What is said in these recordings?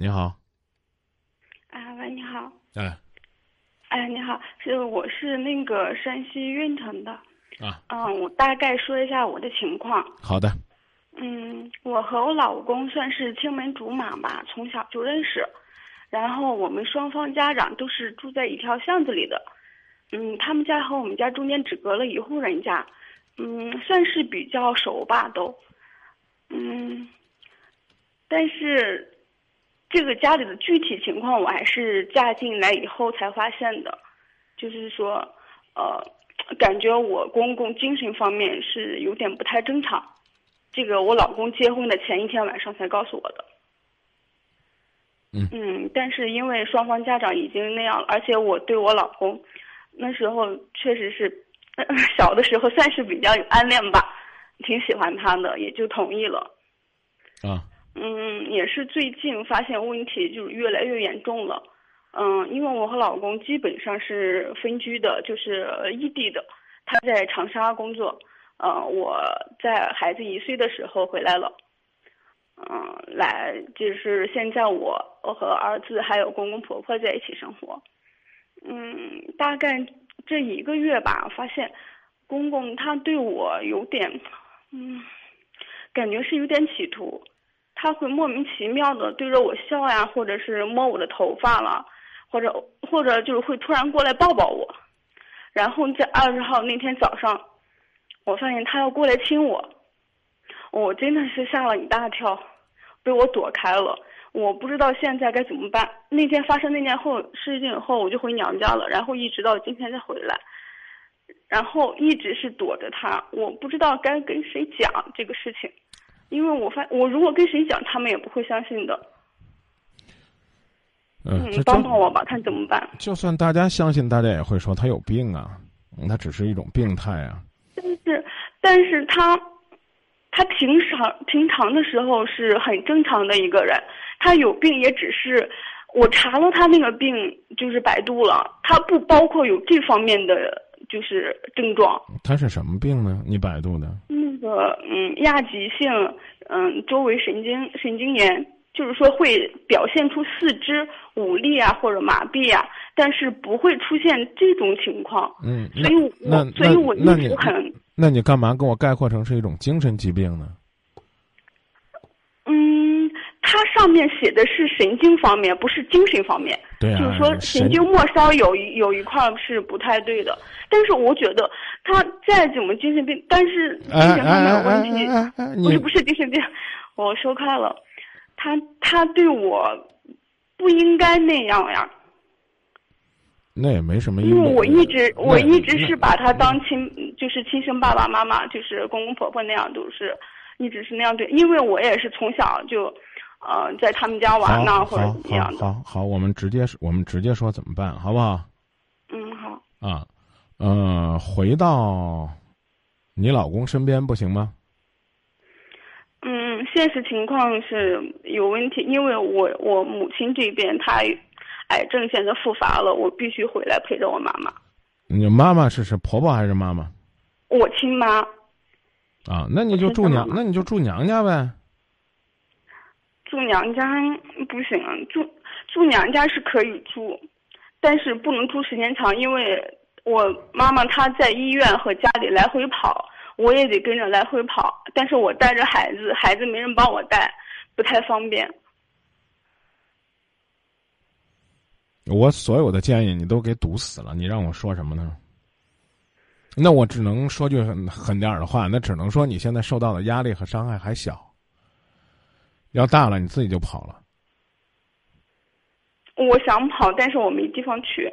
你好。啊，喂，你好。哎。哎，你好，是我是那个山西运城的。啊。嗯，我大概说一下我的情况。好的。嗯，我和我老公算是青梅竹马吧，从小就认识。然后我们双方家长都是住在一条巷子里的。嗯，他们家和我们家中间只隔了一户人家。嗯，算是比较熟吧，都。嗯。但是。这个家里的具体情况，我还是嫁进来以后才发现的，就是说，呃，感觉我公公精神方面是有点不太正常，这个我老公结婚的前一天晚上才告诉我的。嗯。嗯，但是因为双方家长已经那样了，而且我对我老公，那时候确实是 小的时候算是比较有暗恋吧，挺喜欢他的，也就同意了。啊。嗯，也是最近发现问题就是越来越严重了。嗯，因为我和老公基本上是分居的，就是异地的。他在长沙工作，嗯，我在孩子一岁的时候回来了。嗯，来就是现在我我和儿子还有公公婆婆在一起生活。嗯，大概这一个月吧，发现公公他对我有点，嗯，感觉是有点企图。他会莫名其妙的对着我笑呀，或者是摸我的头发了，或者或者就是会突然过来抱抱我，然后在二十号那天早上，我发现他要过来亲我，我真的是吓了一大跳，被我躲开了。我不知道现在该怎么办。那天发生那件后事情以后，我就回娘家了，然后一直到今天才回来，然后一直是躲着他，我不知道该跟谁讲这个事情。因为我发，我如果跟谁讲，他们也不会相信的。嗯，帮帮我吧，看怎么办。就算大家相信，大家也会说他有病啊，他只是一种病态啊。但是，但是他，他平常平常的时候是很正常的一个人，他有病也只是我查了他那个病，就是百度了，他不包括有这方面的。就是症状，他是什么病呢？你百度的？那个，嗯，亚急性，嗯，周围神经神经炎，就是说会表现出四肢无力啊，或者麻痹啊，但是不会出现这种情况。嗯，所以我所以我一直很，那你干嘛跟我概括成是一种精神疾病呢？它上面写的是神经方面，不是精神方面。对啊，就是说神经末梢有一有一块是不太对的。但是我觉得他再怎么精神病，但是精神方面有问题，不是不是精神病，我说开了。他他对我不应该那样呀。那也没什么。因为我一直我一直是把他当亲，就是亲生爸爸妈妈，就是公公婆婆那样，都是一直是那样对。因为我也是从小就。呃，在他们家玩呢，或者怎么样的？好，好，我们直接说，我们直接说怎么办，好不好？嗯，好。啊，嗯，回到你老公身边不行吗？嗯，现实情况是有问题，因为我我母亲这边她癌症现在复发了，我必须回来陪着我妈妈。你妈妈是是婆婆还是妈妈？我亲妈。啊，那你就住娘，那你就住娘家呗。住娘家不行啊，住住娘家是可以住，但是不能住时间长，因为我妈妈她在医院和家里来回跑，我也得跟着来回跑。但是我带着孩子，孩子没人帮我带，不太方便。我所有的建议你都给堵死了，你让我说什么呢？那我只能说句狠狠点的话，那只能说你现在受到的压力和伤害还小。要大了，你自己就跑了。我想跑，但是我没地方去。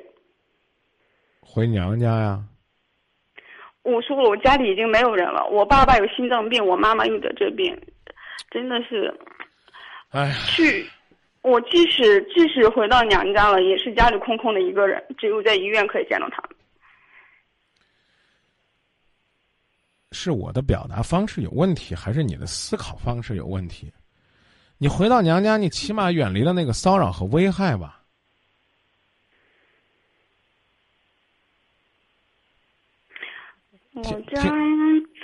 回娘家呀。我说了，我家里已经没有人了。我爸爸有心脏病，我妈妈又得这病，真的是。哎。去，我即使即使回到娘家了，也是家里空空的一个人，只有在医院可以见到他。是我的表达方式有问题，还是你的思考方式有问题？你回到娘家，你起码远离了那个骚扰和危害吧。我家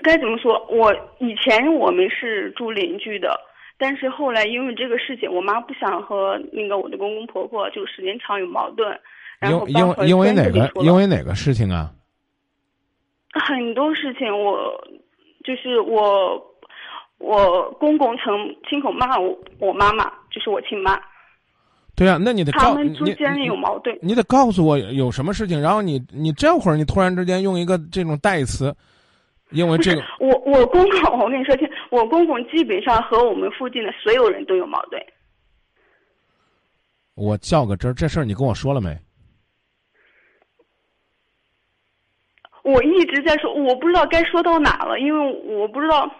该怎么说？我以前我们是住邻居的，但是后来因为这个事情，我妈不想和那个我的公公婆婆就时间长有矛盾，然后因因为因为哪个因为哪个事情啊？很多事情，我就是我我公公曾亲口骂我我妈妈，就是我亲妈。对啊，那你得他们之间有矛盾，你得告诉我有什么事情，然后你你这会儿你突然之间用一个这种代词，因为这个我我公公，我跟你说听，我公公基本上和我们附近的所有人都有矛盾。我较个真儿，这事儿你跟我说了没？我一直在说，我不知道该说到哪了，因为我不知道。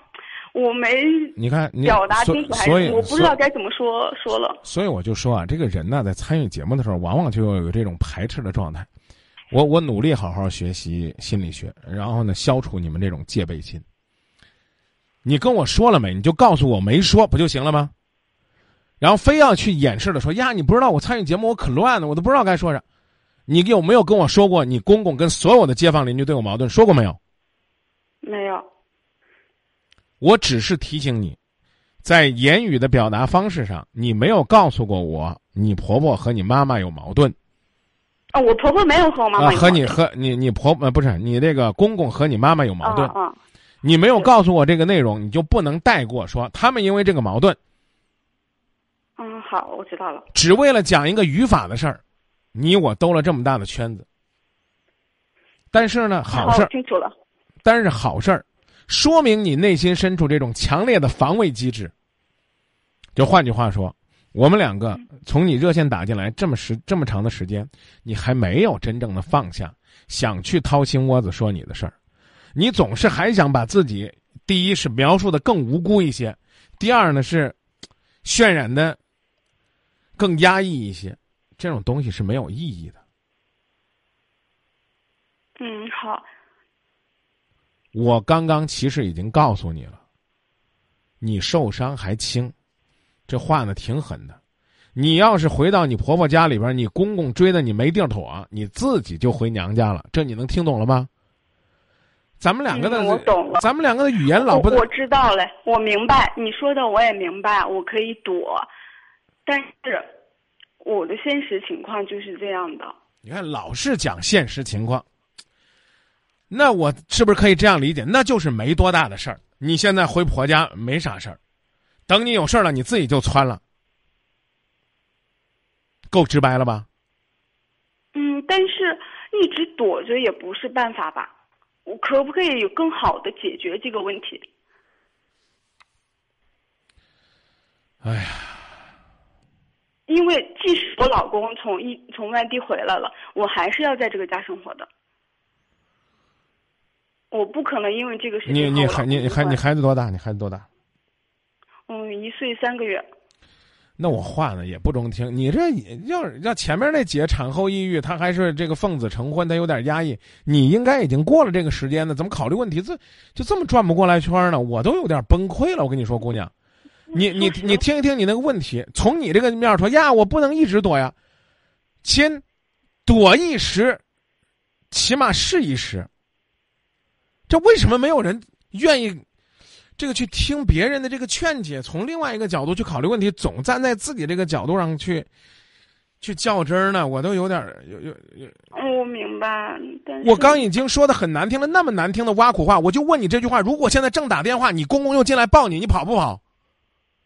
我没你看表达清楚，还是我不知道该怎么说说了。所以我就说啊，这个人呢，在参与节目的时候，往往就有这种排斥的状态。我我努力好好学习心理学，然后呢，消除你们这种戒备心。你跟我说了没？你就告诉我没说不就行了吗？然后非要去掩饰的说呀，你不知道我参与节目，我可乱了，我都不知道该说啥。你有没有跟我说过，你公公跟所有的街坊邻居都有矛盾？说过没有？没有。我只是提醒你，在言语的表达方式上，你没有告诉过我，你婆婆和你妈妈有矛盾。啊，我婆婆没有和我妈妈。啊，和你和你你婆呃不是你这个公公和你妈妈有矛盾。啊。你没有告诉我这个内容，你就不能带过说他们因为这个矛盾。嗯，好，我知道了。只为了讲一个语法的事儿，你我兜了这么大的圈子。但是呢，好事儿。清楚了。但是好事儿。说明你内心深处这种强烈的防卫机制。就换句话说，我们两个从你热线打进来这么时这么长的时间，你还没有真正的放下，想去掏心窝子说你的事儿，你总是还想把自己第一是描述的更无辜一些，第二呢是渲染的更压抑一些，这种东西是没有意义的。嗯，好。我刚刚其实已经告诉你了，你受伤还轻，这话呢挺狠的。你要是回到你婆婆家里边，你公公追的你没地儿躲，你自己就回娘家了。这你能听懂了吗？咱们两个的，我懂了。咱们两个的语言老不，我知道了，我明白你说的，我也明白，我可以躲，但是我的现实情况就是这样的。你看，老是讲现实情况。那我是不是可以这样理解？那就是没多大的事儿。你现在回婆家没啥事儿，等你有事儿了，你自己就窜了，够直白了吧？嗯，但是一直躲着也不是办法吧？我可不可以有更好的解决这个问题？哎呀，因为即使我老公从一从外地回来了，我还是要在这个家生活的。我不可能因为这个事情。你你孩你孩你孩子多大？你孩子多大？嗯，一岁三个月。那我话呢也不中听。你这要要前面那姐产后抑郁，她还是这个奉子成婚，她有点压抑。你应该已经过了这个时间呢，怎么考虑问题这就这么转不过来圈呢？我都有点崩溃了。我跟你说，姑娘，你你你听一听你那个问题，从你这个面说呀，我不能一直躲呀，亲，躲一时，起码试一时。这为什么没有人愿意这个去听别人的这个劝解？从另外一个角度去考虑问题，总站在自己这个角度上去去较真儿呢？我都有点有有有。我明白，我刚已经说的很难听了，那么难听的挖苦话，我就问你这句话：如果现在正打电话，你公公又进来抱你，你跑不跑？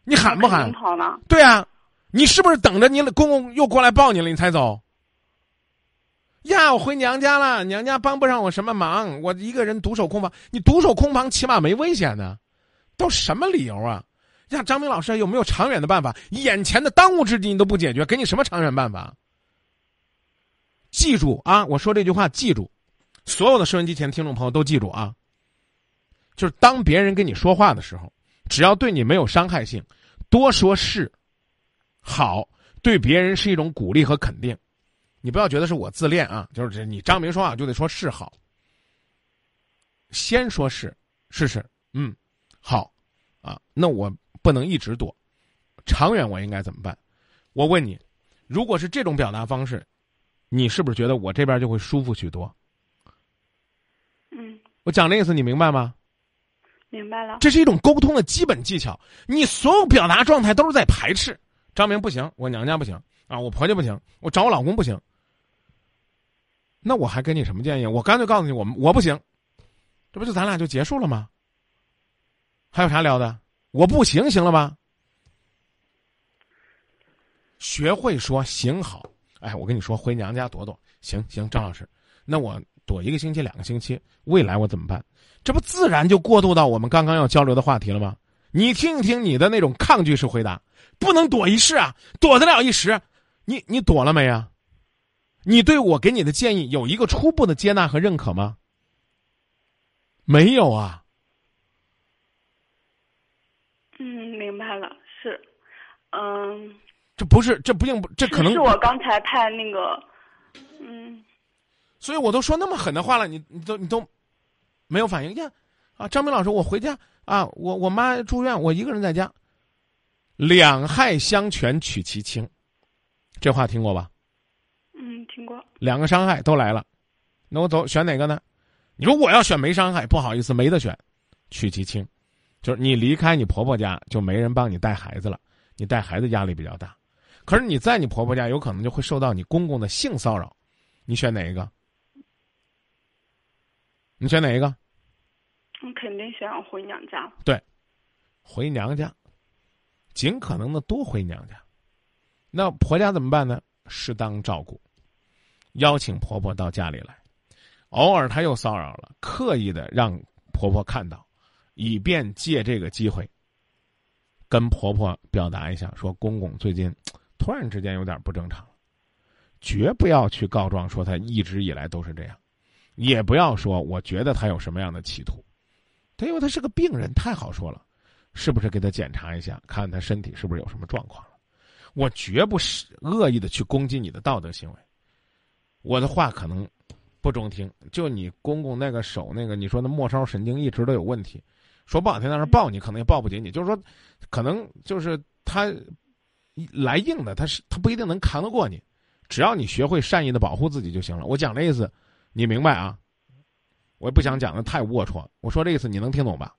你喊不喊？跑了。对啊，你是不是等着你公公又过来抱你了，你才走？呀，我回娘家了，娘家帮不上我什么忙，我一个人独守空房。你独守空房，起码没危险呢，都什么理由啊？呀，张明老师有没有长远的办法？眼前的当务之急你都不解决，给你什么长远办法？记住啊，我说这句话，记住，所有的收音机前听众朋友都记住啊，就是当别人跟你说话的时候，只要对你没有伤害性，多说是好，对别人是一种鼓励和肯定。你不要觉得是我自恋啊，就是你张明说话就得说是好，先说是，试试，嗯，好，啊，那我不能一直躲，长远我应该怎么办？我问你，如果是这种表达方式，你是不是觉得我这边就会舒服许多？嗯，我讲的意思你明白吗？明白了。这是一种沟通的基本技巧。你所有表达状态都是在排斥。张明不行，我娘家不行啊，我婆家不行，我找我老公不行。那我还给你什么建议？我干脆告诉你，我我不行，这不就咱俩就结束了吗？还有啥聊的？我不行，行了吧？学会说行好。哎，我跟你说，回娘家躲躲，行行，张老师，那我躲一个星期、两个星期，未来我怎么办？这不自然就过渡到我们刚刚要交流的话题了吗？你听一听你的那种抗拒式回答，不能躲一世啊，躲得了一时，你你躲了没啊？你对我给你的建议有一个初步的接纳和认可吗？没有啊。嗯，明白了，是，嗯。这不是，这不应不，这可能是我刚才太那个，嗯。所以我都说那么狠的话了，你你都你都没有反应呀？啊，张明老师，我回家啊，我我妈住院，我一个人在家。两害相权取其轻，这话听过吧？嗯，听过。两个伤害都来了，那我走选哪个呢？你说我要选没伤害，不好意思，没得选，取其轻，就是你离开你婆婆家，就没人帮你带孩子了，你带孩子压力比较大。可是你在你婆婆家，有可能就会受到你公公的性骚扰，你选哪一个？你选哪一个？我肯定选回娘家。对，回娘家，尽可能的多回娘家。那婆家怎么办呢？适当照顾，邀请婆婆到家里来。偶尔她又骚扰了，刻意的让婆婆看到，以便借这个机会跟婆婆表达一下，说公公最近。突然之间有点不正常，绝不要去告状说他一直以来都是这样，也不要说我觉得他有什么样的企图，他因为他是个病人，太好说了，是不是给他检查一下，看他身体是不是有什么状况了？我绝不是恶意的去攻击你的道德行为，我的话可能不中听，就你公公那个手那个，你说那末梢神经一直都有问题，说不好听，那是抱你可能也抱不紧你，就是说，可能就是他。来硬的，他是他不一定能扛得过你，只要你学会善意的保护自己就行了。我讲这意思，你明白啊？我也不想讲的太龌龊，我说这意思你能听懂吧？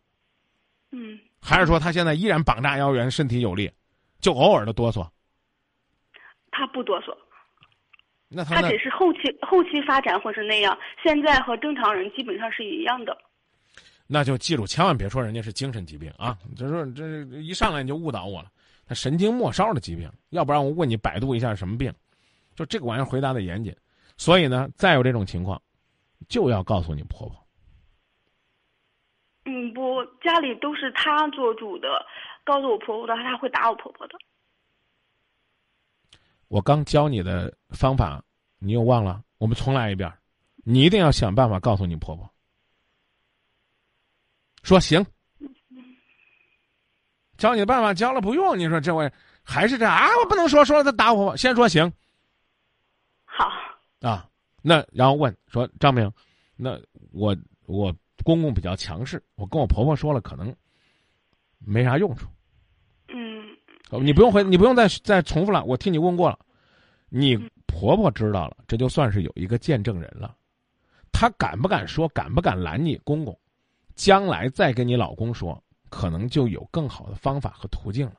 嗯。还是说他现在依然膀大腰圆，身体有力，就偶尔的哆嗦？他不哆嗦。那他他只是后期后期发展或是那样，现在和正常人基本上是一样的。那就记住，千万别说人家是精神疾病啊！就是说这一上来你就误导我了。他神经末梢的疾病，要不然我问你百度一下什么病，就这个玩意儿回答的严谨。所以呢，再有这种情况，就要告诉你婆婆。嗯，不，家里都是她做主的，告诉我婆婆的话，她会打我婆婆的。我刚教你的方法，你又忘了？我们重来一遍，你一定要想办法告诉你婆婆，说行。教你的办法教了不用，你说这位还是这样啊？我不能说说了他打我，先说行。好啊，那然后问说张明，那我我公公比较强势，我跟我婆婆说了，可能没啥用处。嗯，你不用回，你不用再再重复了，我替你问过了。你婆婆知道了，这就算是有一个见证人了。她敢不敢说？敢不敢拦你公公？将来再跟你老公说。可能就有更好的方法和途径了，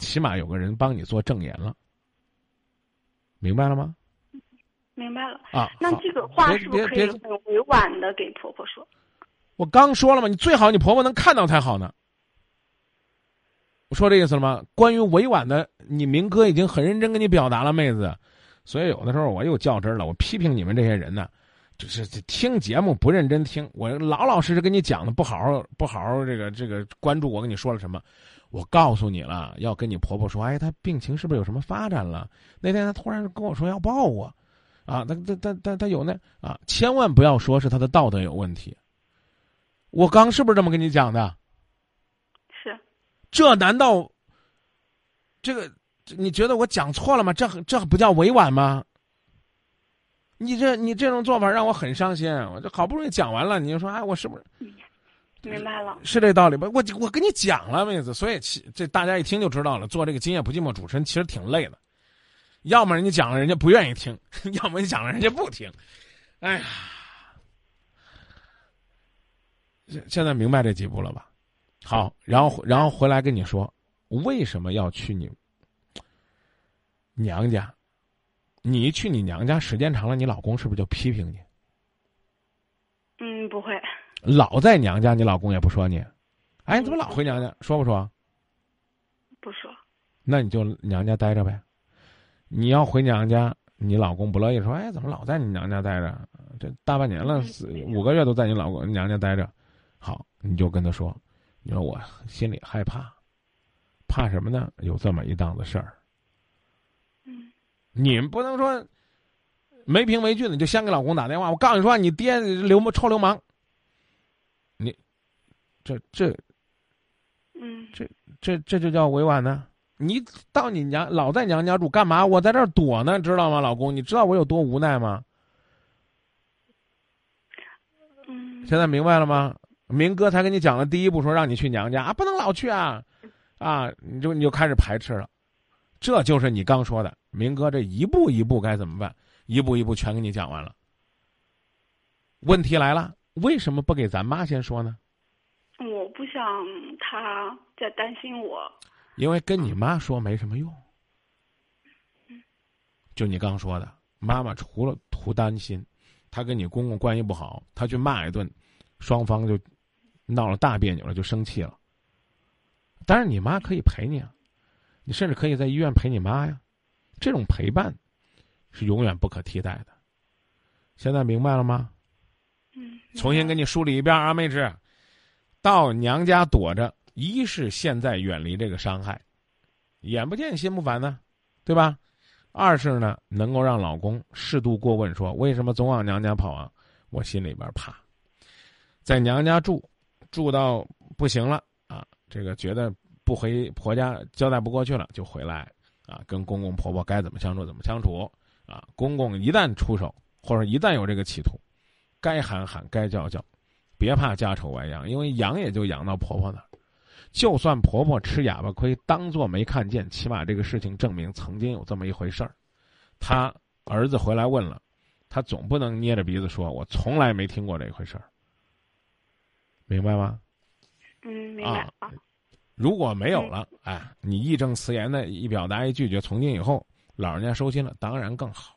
起码有个人帮你做证言了，明白了吗？明白了啊。那这个话是不是可以很委婉的给婆婆说？我刚说了嘛，你最好你婆婆能看到才好呢。我说这意思了吗？关于委婉的，你明哥已经很认真跟你表达了，妹子。所以有的时候我又较真了，我批评你们这些人呢。就是听节目不认真听，我老老实实跟你讲的，不好好不好好这个这个关注我跟你说了什么，我告诉你了，要跟你婆婆说，哎，她病情是不是有什么发展了？那天她突然跟我说要抱我，啊，她她她她她有那啊，千万不要说是她的道德有问题。我刚是不是这么跟你讲的？是，这难道这个你觉得我讲错了吗？这这不叫委婉吗？你这你这种做法让我很伤心，我这好不容易讲完了，你就说哎，我是不是明白了？是这道理吧？我我跟你讲了，妹子，所以其这大家一听就知道了。做这个今夜不寂寞主持人其实挺累的，要么人家讲了人家不愿意听，要么你讲了人家不听。哎呀，现现在明白这几步了吧？好，然后然后回来跟你说，为什么要去你娘家？你一去你娘家时间长了，你老公是不是就批评你？嗯，不会。老在娘家，你老公也不说你。哎，你怎么老回娘家？说不说？不说。那你就娘家待着呗。你要回娘家，你老公不乐意，说：“哎，怎么老在你娘家待着？这大半年了，四五个月都在你老公娘家待着。”好，你就跟他说：“你说我心里害怕，怕什么呢？有这么一档子事儿。”嗯。你们不能说没凭没据的就先给老公打电话。我告诉你说，你爹流氓臭流氓。你这这，嗯，这这这就叫委婉呢？你到你娘老在娘家住干嘛？我在这儿躲呢，知道吗，老公？你知道我有多无奈吗？嗯。现在明白了吗？明哥才跟你讲了第一步，说让你去娘家啊，不能老去啊，啊，你就你就开始排斥了。这就是你刚说的，明哥这一步一步该怎么办？一步一步全给你讲完了。问题来了，为什么不给咱妈先说呢？我不想她再担心我。因为跟你妈说没什么用，就你刚说的，妈妈除了图担心，她跟你公公关系不好，她去骂一顿，双方就闹了大别扭了，就生气了。当然，你妈可以陪你啊，你甚至可以在医院陪你妈呀，这种陪伴是永远不可替代的。现在明白了吗？嗯。重新给你梳理一遍啊，妹纸，到娘家躲着。一是现在远离这个伤害，眼不见心不烦呢，对吧？二是呢，能够让老公适度过问，说为什么总往娘家跑啊？我心里边怕，在娘家住，住到不行了啊，这个觉得不回婆家交代不过去了，就回来啊，跟公公婆婆该怎么相处怎么相处啊。公公一旦出手，或者一旦有这个企图，该喊喊，该叫叫，别怕家丑外扬，因为养也就养到婆婆那儿。就算婆婆吃哑巴亏，当做没看见，起码这个事情证明曾经有这么一回事儿。他儿子回来问了，他总不能捏着鼻子说：“我从来没听过这回事儿。”明白吗？嗯，明白啊。如果没有了，哎，你义正辞严的一表达一拒绝，从今以后老人家收心了，当然更好。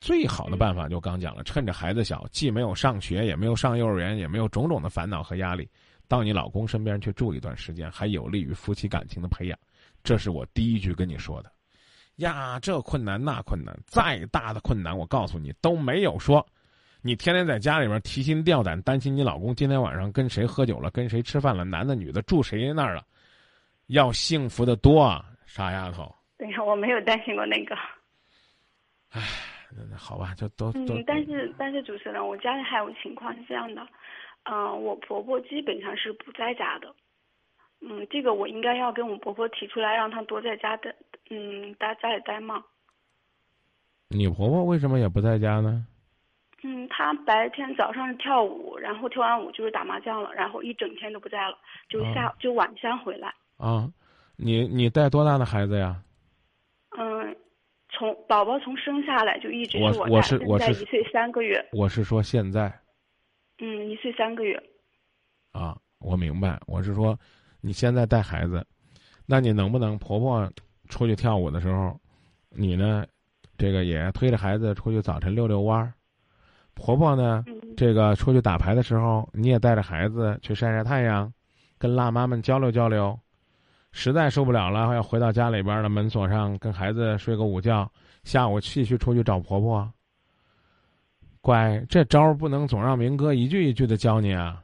最好的办法就刚讲了，趁着孩子小，既没有上学，也没有上幼儿园，也没有种种的烦恼和压力。到你老公身边去住一段时间，还有利于夫妻感情的培养，这是我第一句跟你说的。呀，这困难那困难，再大的困难，我告诉你都没有说。你天天在家里边提心吊胆，担心你老公今天晚上跟谁喝酒了，跟谁吃饭了，男的女的住谁那儿了，要幸福的多啊，傻丫头。对呀，我没有担心过那个。唉，好吧，就都都。嗯，但是但是主持人，我家里还有情况是这样的。嗯，我婆婆基本上是不在家的。嗯，这个我应该要跟我婆婆提出来，让她多在家的，嗯，待家里待嘛？你婆婆为什么也不在家呢？嗯，他白天早上跳舞，然后跳完舞就是打麻将了，然后一整天都不在了，就下就晚上回来。啊，你你带多大的孩子呀？嗯，从宝宝从生下来就一直是我是我是一岁三个月。我是说现在。嗯，一岁三个月。啊，我明白。我是说，你现在带孩子，那你能不能婆婆出去跳舞的时候，你呢，这个也推着孩子出去早晨遛遛弯儿？婆婆呢，这个出去打牌的时候，你也带着孩子去晒晒太阳，跟辣妈们交流交流。实在受不了了，要回到家里边的门锁上，跟孩子睡个午觉，下午继续出去找婆婆。乖，这招不能总让明哥一句一句的教你啊。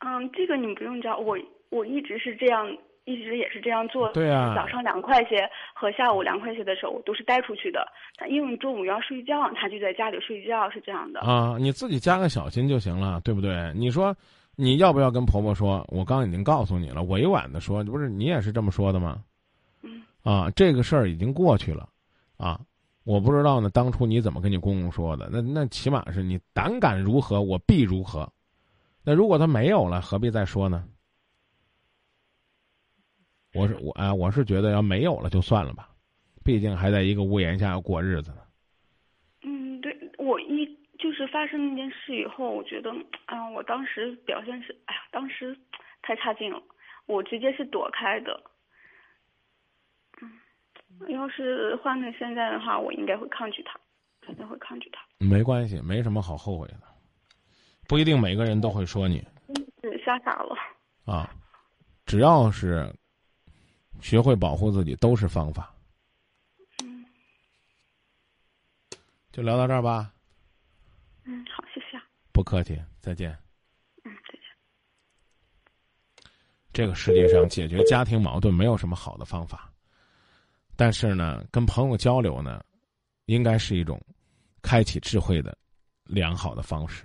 嗯，这个你不用教我，我一直是这样，一直也是这样做。对啊。早上凉快些和下午凉快些的时候，我都是带出去的。他因为中午要睡觉，他就在家里睡觉，是这样的。啊，你自己加个小心就行了，对不对？你说你要不要跟婆婆说？我刚已经告诉你了，委婉的说，不是你也是这么说的吗？嗯。啊，这个事儿已经过去了，啊。我不知道呢，当初你怎么跟你公公说的？那那起码是你胆敢如何，我必如何。那如果他没有了，何必再说呢？我是我啊，我是觉得要没有了就算了吧，毕竟还在一个屋檐下要过日子呢。嗯，对，我一就是发发生那件事以后，我觉得，啊，我当时表现是，哎呀，当时太差劲了，我直接是躲开的。嗯，要是换成现在的话，我应该会抗拒他，肯定会抗拒他。没关系，没什么好后悔的，不一定每个人都会说你。是吓傻了。啊，只要是学会保护自己，都是方法。嗯。就聊到这儿吧。嗯，好，谢谢。不客气，再见。嗯，再见。这个世界上解决家庭矛盾没有什么好的方法，但是呢，跟朋友交流呢，应该是一种开启智慧的良好的方式。